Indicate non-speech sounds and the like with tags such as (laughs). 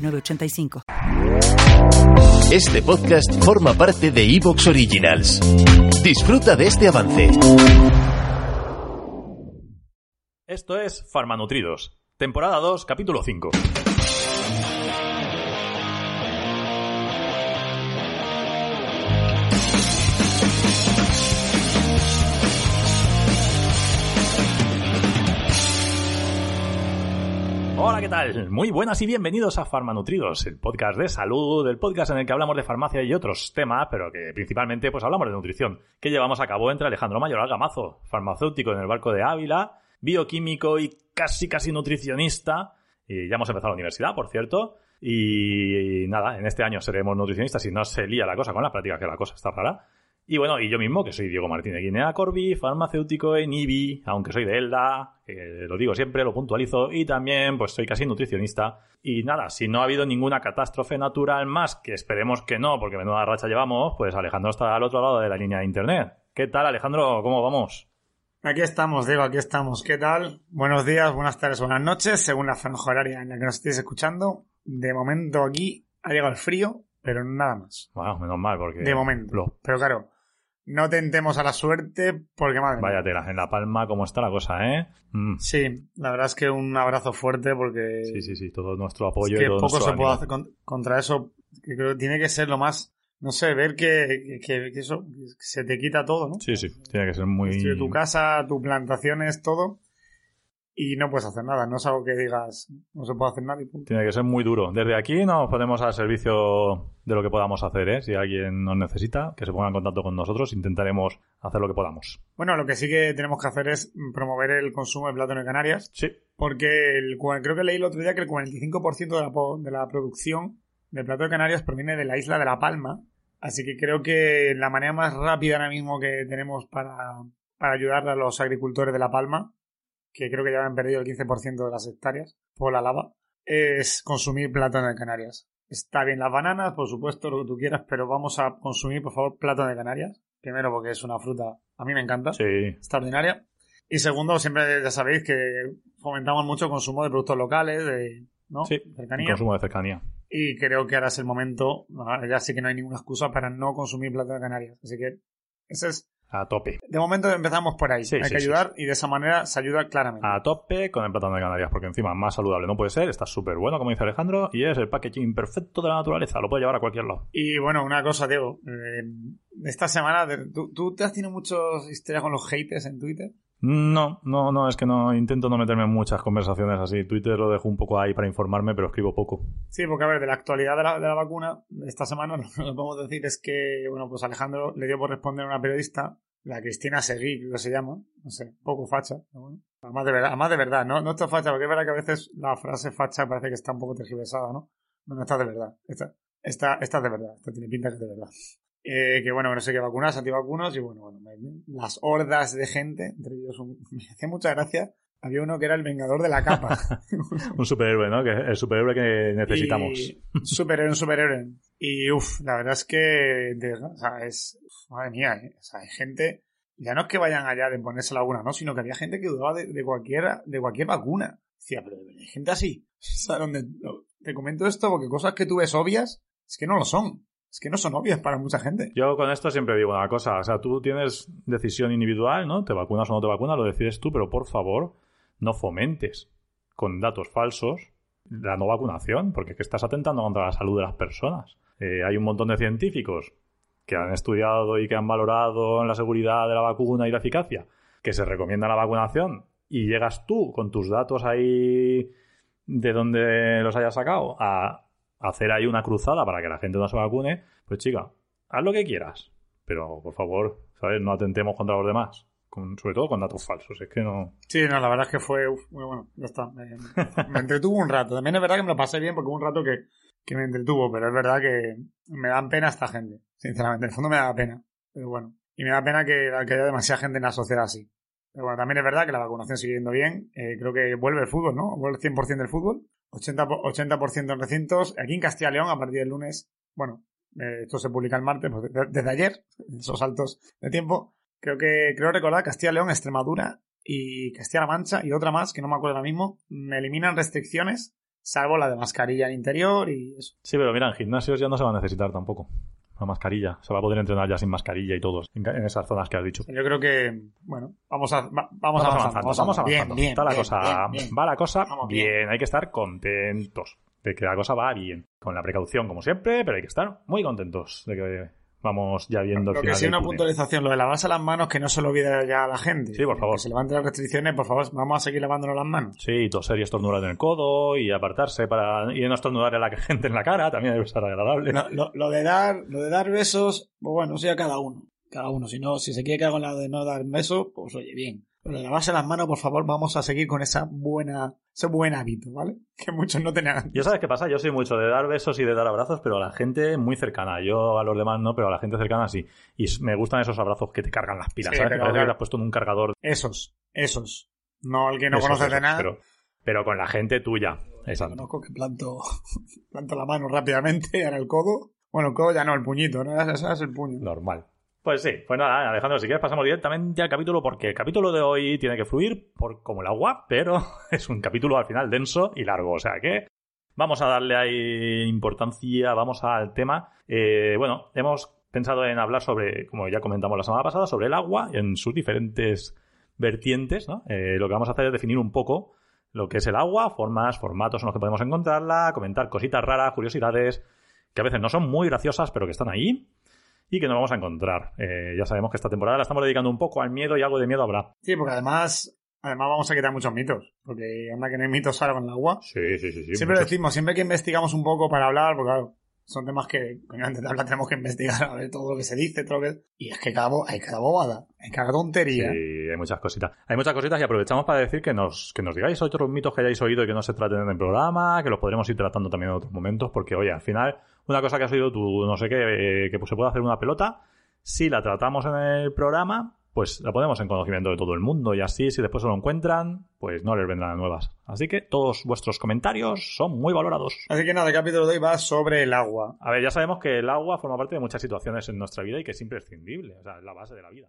906985. Este podcast forma parte de Evox Originals. Disfruta de este avance. Esto es Farmanutridos, temporada 2, capítulo 5. Tal? Muy buenas y bienvenidos a Farmanutridos, el podcast de salud, el podcast en el que hablamos de farmacia y otros temas, pero que principalmente pues hablamos de nutrición, que llevamos a cabo entre Alejandro Mayoral Gamazo, farmacéutico en el barco de Ávila, bioquímico y casi casi nutricionista, y ya hemos empezado la universidad, por cierto, y nada, en este año seremos nutricionistas y no se lía la cosa con la práctica, que la cosa está rara. Y bueno, y yo mismo, que soy Diego Martínez Guinea Corbi, farmacéutico en IBI, aunque soy de Elda, que lo digo siempre, lo puntualizo, y también pues soy casi nutricionista. Y nada, si no ha habido ninguna catástrofe natural más, que esperemos que no, porque menuda racha llevamos, pues Alejandro está al otro lado de la línea de internet. ¿Qué tal Alejandro? ¿Cómo vamos? Aquí estamos, Diego, aquí estamos. ¿Qué tal? Buenos días, buenas tardes, buenas noches, según la franja horaria en la que nos estéis escuchando. De momento aquí ha llegado el frío, pero nada más. Bueno, menos mal, porque... De momento. Lo- Pero claro, no tentemos a la suerte porque madre. Vaya tela, en La Palma, ¿cómo está la cosa, eh? Mm. Sí, la verdad es que un abrazo fuerte porque Sí, sí, sí, todo nuestro es apoyo y que todo poco se puede hacer con- contra eso. Que creo que tiene que ser lo más, no sé, ver que, que- que eso que se te quita todo, ¿no? Sí, sí, tiene que ser muy... Tu casa, tu plantación es todo. Y no puedes hacer nada. No es algo que digas, no se puede hacer nada y punto. Tiene que ser muy duro. Desde aquí nos ponemos al servicio de lo que podamos hacer, ¿eh? Si alguien nos necesita, que se ponga en contacto con nosotros, intentaremos hacer lo que podamos. Bueno, lo que sí que tenemos que hacer es promover el consumo de plátano de Canarias. Sí, Porque el, creo que leí el otro día que el 45% de la, de la producción de plátano de Canarias proviene de la isla de La Palma. Así que creo que la manera más rápida ahora mismo que tenemos para, para ayudar a los agricultores de La Palma, que creo que ya han perdido el 15% de las hectáreas por la lava, es consumir plátano de Canarias. Está bien las bananas, por supuesto, lo que tú quieras, pero vamos a consumir, por favor, plátano de Canarias. Primero porque es una fruta, a mí me encanta sí. extraordinaria. Y segundo, siempre ya sabéis que fomentamos mucho el consumo de productos locales, de ¿no? Sí, cercanía. consumo de cercanía. Y creo que ahora es el momento, ya sí que no hay ninguna excusa para no consumir plátano de Canarias. Así que ese es, A tope. de momento empezamos por ahí. Sí, hay sí, que sí, ayudar y de esa manera se ayuda claramente. A tope con el plátano de Canarias, porque encima más saludable no puede ser, está súper bueno, como dice Alejandro, y es el packaging perfecto de la naturaleza, lo puede llevar a cualquier lado. Y bueno, una cosa, Diego. eh, esta semana, ¿tú, ¿tú te has tenido muchas historias con los haters en Twitter? No, no, no, es que no intento no meterme en muchas conversaciones así. Twitter lo dejo un poco ahí para informarme, pero escribo poco. Sí, porque a ver, de la actualidad de la, de la vacuna, esta semana (laughs) lo que podemos decir es que, bueno, pues Alejandro le dio por responder a una periodista, la Cristina Seguí, creo que se llama, no sé, poco facha. Además de verdad, además de verdad, no, no esto es facha, porque es verdad que a veces la frase facha parece que está un poco tergiversada, ¿no? No, no está de verdad. Esta, esta, esta es de verdad, esta tiene pinta que es de verdad. Eh, que bueno, no sé qué vacunas, antivacunas, y bueno, las hordas de gente, entre ellos un- (laughs) me hacía mucha gracia, había uno que era el vengador de la capa. (laughs) Un superhéroe, ¿no? Que el superhéroe que necesitamos. Y- superhéroe, un superhéroe. Y uff, la verdad es que o sea, es. Madre mía, ¿eh? O sea, hay gente. Ya no es que vayan allá de ponerse la vacuna, ¿no? Sino que había gente que dudaba de, de cualquier, de cualquier vacuna. Decía, pero hay gente así. (laughs) O sea, donde, te comento esto porque cosas que tú ves obvias, es que no lo son. Es que no son obvias para mucha gente. Yo con esto siempre digo una cosa, o sea, tú tienes decisión individual, ¿no? Te vacunas o no te vacunas, lo decides tú, pero por favor, no fomentes con datos falsos la no vacunación, porque que estás atentando contra la salud de las personas. Eh, hay un montón de científicos que han estudiado y que han valorado la seguridad de la vacuna y la eficacia, que se recomienda la vacunación, y llegas tú con tus datos ahí de donde los hayas sacado a hacer ahí una cruzada para que la gente no se vacune, pues chica, haz lo que quieras. Pero, por favor, ¿sabes? No atentemos contra los demás. con- sobre todo con datos falsos. Es que no. Sí, no, la verdad es que fue muy bueno. Ya está. Me, me entretuvo un rato. También es verdad que me lo pasé bien porque hubo un rato que, que me entretuvo, pero es verdad que me dan pena esta gente. Sinceramente, en el fondo me da pena. Pero bueno. Y me da pena que, que haya demasiada gente en la sociedad así. Pero bueno, también es verdad que la vacunación sigue yendo bien. Eh, creo que vuelve el fútbol, ¿no? Vuelve el 100% del fútbol. 80%, po- 80% en recintos. Aquí en Castilla y León, a partir del lunes, bueno, eh, esto se publica el martes, pues, de- desde ayer, (laughs) esos saltos de tiempo. Creo que, creo recordar Castilla y León, Extremadura y Castilla-La Mancha y otra más, que no me acuerdo ahora mismo, me eliminan restricciones, salvo la de mascarilla en interior y eso. Sí, pero mira, en gimnasios ya no se va a necesitar tampoco. La mascarilla. Se va a poder entrenar ya sin mascarilla y todos. En, en esas zonas que has dicho. Yo creo que, bueno, vamos a, va- vamos, avanzando. vamos avanzando. Bien, bien, Está la bien, cosa, va la cosa bien. Hay que estar contentos de que la cosa va bien. Con la precaución, como siempre, pero hay que estar muy contentos de que vamos ya viendo Lo que sí, una puntualización, lo de lavarse las manos, que no se lo olvide ya a la gente. Sí, por favor. Que se levanten las restricciones, por favor, vamos a seguir lavándonos las manos. Sí, toser y estornudar en el codo y apartarse para y no estornudar a la (laughs) gente en la cara también debe ser agradable. Lo, lo- lo de dar, lo de dar besos, pues bueno, eso ya cada uno. Cada uno. Si no, si se quiere quedar con la de no dar besos, pues oye, bien. Pero lavarse las manos, por favor, vamos a seguir con esa buena, ese buen hábito, ¿vale? (laughs) Que muchos no tenían. Yo sabes qué pasa, yo soy mucho de dar besos y de dar abrazos, pero a la gente muy cercana. Yo a los demás no, pero a la gente cercana sí. Y me gustan esos abrazos que te cargan las pilas, Sí, ¿sabes? Que parece que claro. te has puesto en un cargador. Esos, esos. No el que no Esos, conoces de nada. Pero, pero con la gente tuya. Exacto. Conozco que planto, (laughs) planto la mano rápidamente, ahora el codo. Bueno, el codo ya no, el puñito, ¿no? Ese es el puño. Normal. Pues sí, pues nada, Alejandro, si quieres pasamos directamente al capítulo porque el capítulo de hoy tiene que fluir por como el agua, pero (laughs) es un capítulo al final denso y largo, o sea que vamos a darle ahí importancia, vamos al tema. Eh, bueno, hemos pensado en hablar sobre, como ya comentamos la semana pasada, sobre el agua en sus diferentes vertientes, ¿no? Eh, lo que vamos a hacer es definir un poco lo que es el agua, formas, formatos en los que podemos encontrarla, comentar cositas raras, curiosidades, que a veces no son muy graciosas, pero que están ahí y que nos vamos a encontrar. Eh, ya sabemos que esta temporada la estamos dedicando un poco al miedo y algo de miedo habrá. Sí, porque además, además vamos a quitar muchos mitos. Porque anda que no hay mitos ahora con el agua. Sí, sí, sí. sí siempre lo muchos. decimos, siempre que investigamos un poco para hablar, porque claro, son temas que coño, antes de hablar tenemos que investigar a ver todo lo que se dice, todo lo que... Y es que cada, hay cada bobada, hay cada tontería. Sí, hay muchas cositas. Hay muchas cositas y aprovechamos para decir que nos, que nos digáis otros mitos que hayáis oído y que no se traten en el programa, que los podremos ir tratando también en otros momentos, porque oye, al final, una cosa que has oído tú, no sé qué, eh, que se puede hacer una pelota, si la tratamos en el programa, pues la ponemos en conocimiento de todo el mundo y así, si después se lo encuentran, pues no les vendrán nuevas. Así que todos vuestros comentarios son muy valorados. Así que nada, el capítulo de hoy va sobre el agua. A ver, ya sabemos que el agua forma parte de muchas situaciones en nuestra vida y que es imprescindible, o sea, es la base de la vida.